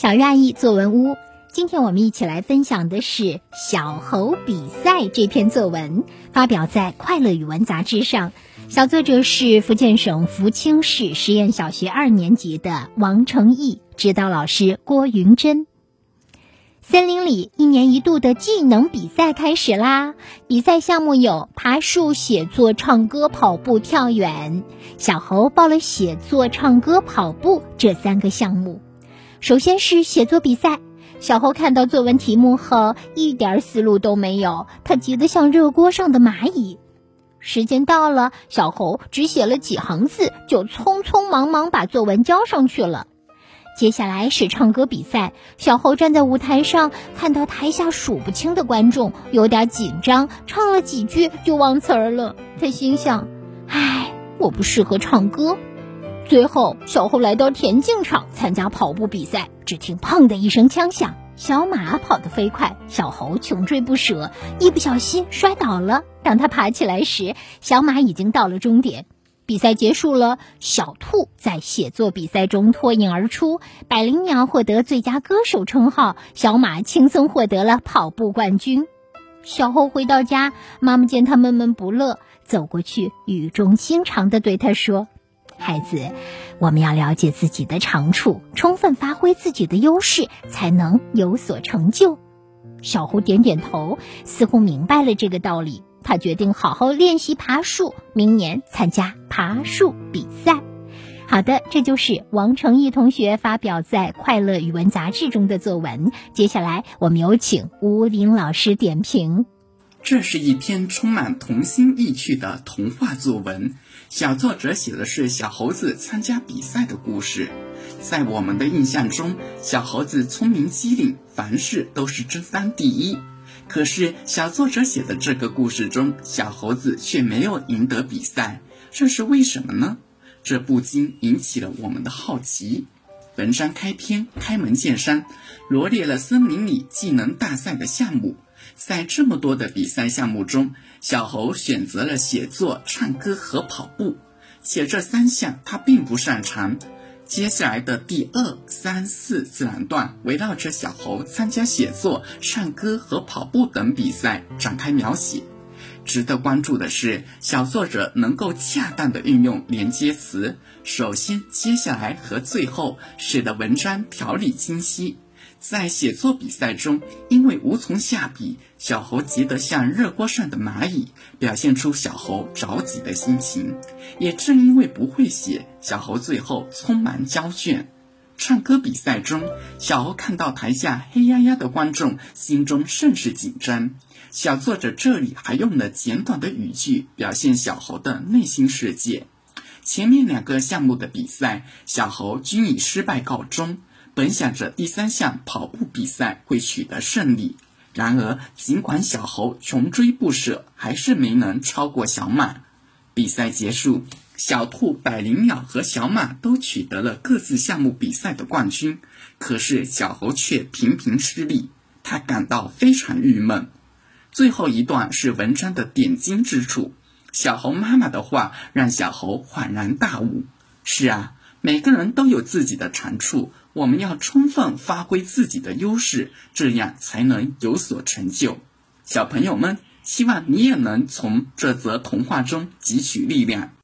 小鱼阿姨作文屋，今天我们一起来分享的是《小猴比赛》这篇作文，发表在《快乐语文》杂志上。小作者是福建省福清市实验小学二年级的王成义，指导老师郭云珍。森林里一年一度的技能比赛开始啦！比赛项目有爬树、写作、唱歌、跑步、跳远。小猴报了写作、唱歌、跑步这三个项目。首先是写作比赛。小猴看到作文题目后，一点思路都没有，他急得像热锅上的蚂蚁。时间到了，小猴只写了几行字，就匆匆忙忙把作文交上去了。接下来是唱歌比赛，小猴站在舞台上，看到台下数不清的观众，有点紧张，唱了几句就忘词儿了。他心想：“唉，我不适合唱歌。”最后，小猴来到田径场参加跑步比赛，只听“砰”的一声枪响，小马跑得飞快，小猴穷追不舍，一不小心摔倒了。当他爬起来时，小马已经到了终点。比赛结束了，小兔在写作比赛中脱颖而出，百灵鸟获得最佳歌手称号，小马轻松获得了跑步冠军。小猴回到家，妈妈见他闷闷不乐，走过去语重心长地对他说：“孩子，我们要了解自己的长处，充分发挥自己的优势，才能有所成就。”小猴点点头，似乎明白了这个道理。他决定好好练习爬树，明年参加爬树比赛。好的，这就是王成义同学发表在《快乐语文》杂志中的作文。接下来，我们有请吴林老师点评。这是一篇充满童心意趣的童话作文。小作者写的是小猴子参加比赛的故事。在我们的印象中，小猴子聪明机灵，凡事都是争当第一。可是，小作者写的这个故事中，小猴子却没有赢得比赛，这是为什么呢？这不禁引起了我们的好奇。文章开篇开门见山，罗列了森林里技能大赛的项目。在这么多的比赛项目中，小猴选择了写作、唱歌和跑步，且这三项他并不擅长。接下来的第二、三、四自然段围绕着小猴参加写作、唱歌和跑步等比赛展开描写。值得关注的是，小作者能够恰当的运用连接词，首先、接下来和最后，使得文章条理清晰。在写作比赛中，因为无从下笔，小猴急得像热锅上的蚂蚁，表现出小猴着急的心情。也正因为不会写，小猴最后匆忙交卷。唱歌比赛中，小猴看到台下黑压压的观众，心中甚是紧张。小作者这里还用了简短的语句，表现小猴的内心世界。前面两个项目的比赛，小猴均以失败告终。本想着第三项跑步比赛会取得胜利，然而尽管小猴穷追不舍，还是没能超过小马。比赛结束，小兔、百灵鸟和小马都取得了各自项目比赛的冠军，可是小猴却频频失利，他感到非常郁闷。最后一段是文章的点睛之处，小猴妈妈的话让小猴恍然大悟：是啊。每个人都有自己的长处，我们要充分发挥自己的优势，这样才能有所成就。小朋友们，希望你也能从这则童话中汲取力量。